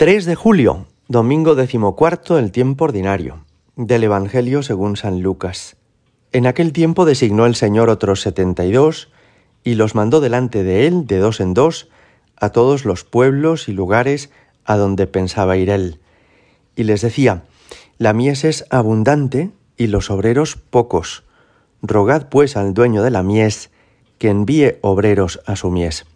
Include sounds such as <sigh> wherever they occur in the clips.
3 de julio, domingo decimocuarto del tiempo ordinario, del Evangelio según San Lucas. En aquel tiempo designó el Señor otros setenta y dos, y los mandó delante de él, de dos en dos, a todos los pueblos y lugares a donde pensaba ir él. Y les decía, La mies es abundante y los obreros pocos. Rogad pues al dueño de la mies que envíe obreros a su mies.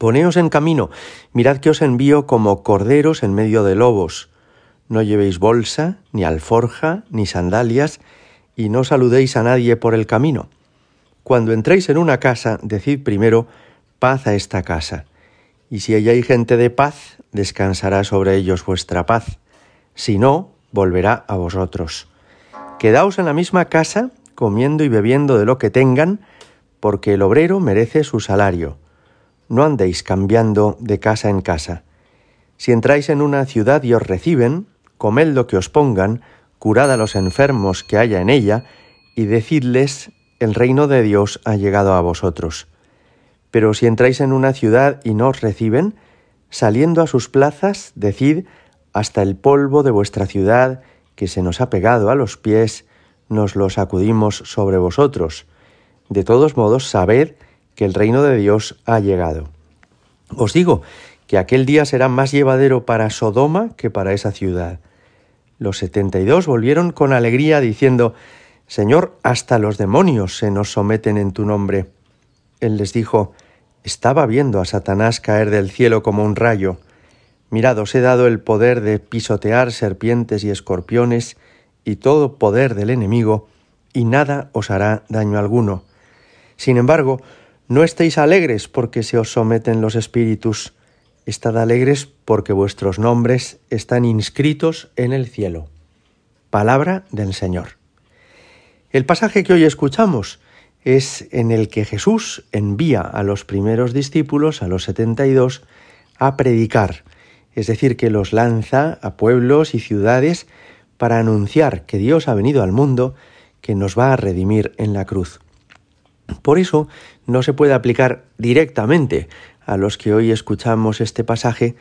Poneos en camino, mirad que os envío como corderos en medio de lobos. No llevéis bolsa, ni alforja, ni sandalias, y no saludéis a nadie por el camino. Cuando entréis en una casa, decid primero, paz a esta casa. Y si allá hay gente de paz, descansará sobre ellos vuestra paz. Si no, volverá a vosotros. Quedaos en la misma casa, comiendo y bebiendo de lo que tengan, porque el obrero merece su salario no andéis cambiando de casa en casa. Si entráis en una ciudad y os reciben, comed lo que os pongan, curad a los enfermos que haya en ella, y decidles, el reino de Dios ha llegado a vosotros. Pero si entráis en una ciudad y no os reciben, saliendo a sus plazas, decid, hasta el polvo de vuestra ciudad, que se nos ha pegado a los pies, nos lo sacudimos sobre vosotros. De todos modos, sabed que el reino de Dios ha llegado. Os digo que aquel día será más llevadero para Sodoma que para esa ciudad. Los setenta y dos volvieron con alegría diciendo, Señor, hasta los demonios se nos someten en tu nombre. Él les dijo, estaba viendo a Satanás caer del cielo como un rayo. Mirad, os he dado el poder de pisotear serpientes y escorpiones y todo poder del enemigo, y nada os hará daño alguno. Sin embargo, no estéis alegres porque se os someten los espíritus, estad alegres porque vuestros nombres están inscritos en el cielo. Palabra del Señor. El pasaje que hoy escuchamos es en el que Jesús envía a los primeros discípulos, a los setenta y dos, a predicar, es decir, que los lanza a pueblos y ciudades para anunciar que Dios ha venido al mundo, que nos va a redimir en la cruz. Por eso no se puede aplicar directamente a los que hoy escuchamos este pasaje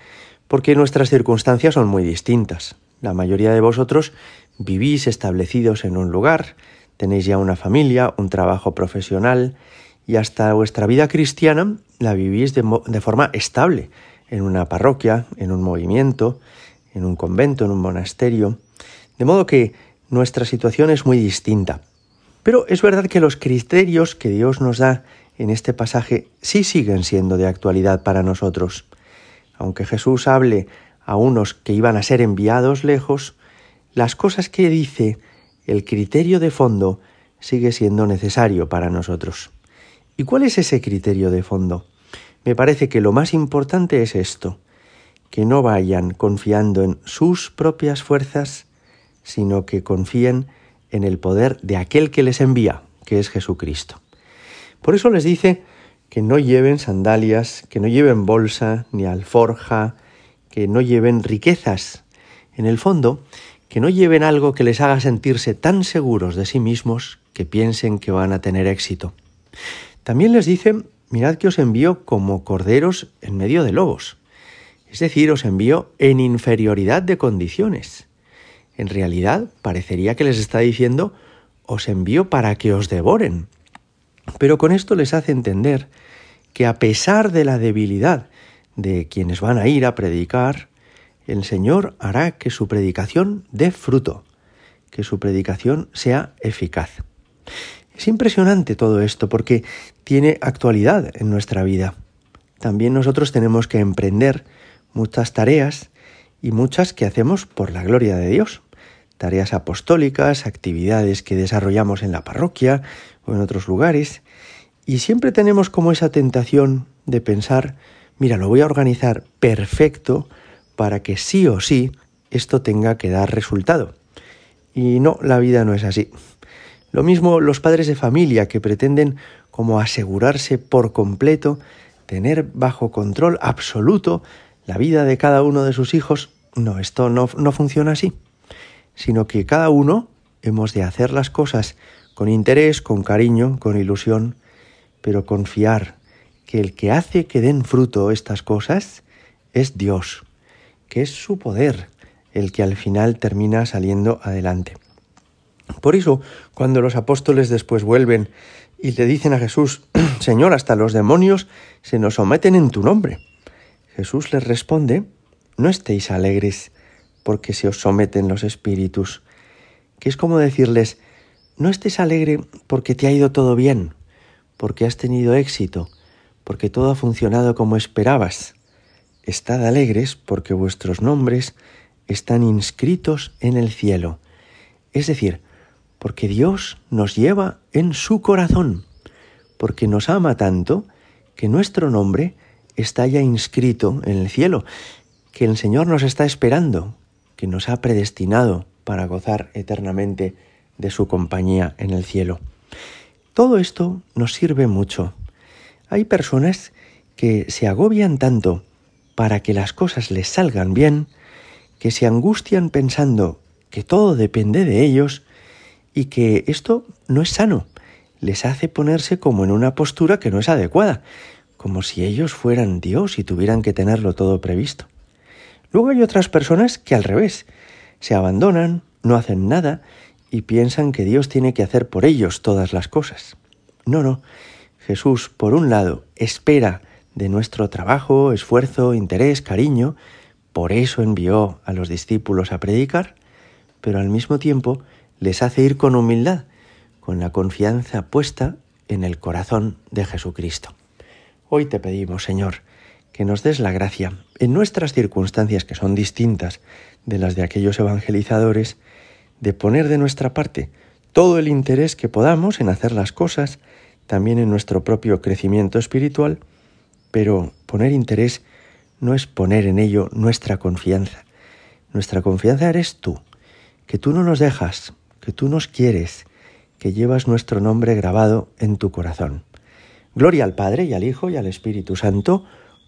porque nuestras circunstancias son muy distintas. La mayoría de vosotros vivís establecidos en un lugar, tenéis ya una familia, un trabajo profesional y hasta vuestra vida cristiana la vivís de, de forma estable, en una parroquia, en un movimiento, en un convento, en un monasterio. De modo que nuestra situación es muy distinta. Pero es verdad que los criterios que Dios nos da en este pasaje sí siguen siendo de actualidad para nosotros. Aunque Jesús hable a unos que iban a ser enviados lejos, las cosas que dice, el criterio de fondo, sigue siendo necesario para nosotros. ¿Y cuál es ese criterio de fondo? Me parece que lo más importante es esto, que no vayan confiando en sus propias fuerzas, sino que confíen en el poder de aquel que les envía, que es Jesucristo. Por eso les dice que no lleven sandalias, que no lleven bolsa ni alforja, que no lleven riquezas. En el fondo, que no lleven algo que les haga sentirse tan seguros de sí mismos que piensen que van a tener éxito. También les dice, mirad que os envío como corderos en medio de lobos. Es decir, os envío en inferioridad de condiciones. En realidad parecería que les está diciendo os envío para que os devoren. Pero con esto les hace entender que a pesar de la debilidad de quienes van a ir a predicar, el Señor hará que su predicación dé fruto, que su predicación sea eficaz. Es impresionante todo esto porque tiene actualidad en nuestra vida. También nosotros tenemos que emprender muchas tareas y muchas que hacemos por la gloria de Dios tareas apostólicas, actividades que desarrollamos en la parroquia o en otros lugares, y siempre tenemos como esa tentación de pensar, mira, lo voy a organizar perfecto para que sí o sí esto tenga que dar resultado. Y no, la vida no es así. Lo mismo los padres de familia que pretenden como asegurarse por completo, tener bajo control absoluto la vida de cada uno de sus hijos. No, esto no, no funciona así sino que cada uno hemos de hacer las cosas con interés, con cariño, con ilusión, pero confiar que el que hace que den fruto estas cosas es Dios, que es su poder el que al final termina saliendo adelante. Por eso, cuando los apóstoles después vuelven y le dicen a Jesús, <clears throat> Señor, hasta los demonios se nos someten en tu nombre. Jesús les responde, no estéis alegres porque se os someten los espíritus, que es como decirles, no estés alegre porque te ha ido todo bien, porque has tenido éxito, porque todo ha funcionado como esperabas. Estad alegres porque vuestros nombres están inscritos en el cielo. Es decir, porque Dios nos lleva en su corazón, porque nos ama tanto que nuestro nombre está ya inscrito en el cielo, que el Señor nos está esperando, que nos ha predestinado para gozar eternamente de su compañía en el cielo. Todo esto nos sirve mucho. Hay personas que se agobian tanto para que las cosas les salgan bien, que se angustian pensando que todo depende de ellos y que esto no es sano, les hace ponerse como en una postura que no es adecuada, como si ellos fueran Dios y tuvieran que tenerlo todo previsto. Luego hay otras personas que al revés, se abandonan, no hacen nada y piensan que Dios tiene que hacer por ellos todas las cosas. No, no. Jesús, por un lado, espera de nuestro trabajo, esfuerzo, interés, cariño, por eso envió a los discípulos a predicar, pero al mismo tiempo les hace ir con humildad, con la confianza puesta en el corazón de Jesucristo. Hoy te pedimos, Señor, que nos des la gracia, en nuestras circunstancias que son distintas de las de aquellos evangelizadores, de poner de nuestra parte todo el interés que podamos en hacer las cosas, también en nuestro propio crecimiento espiritual, pero poner interés no es poner en ello nuestra confianza. Nuestra confianza eres tú, que tú no nos dejas, que tú nos quieres, que llevas nuestro nombre grabado en tu corazón. Gloria al Padre y al Hijo y al Espíritu Santo,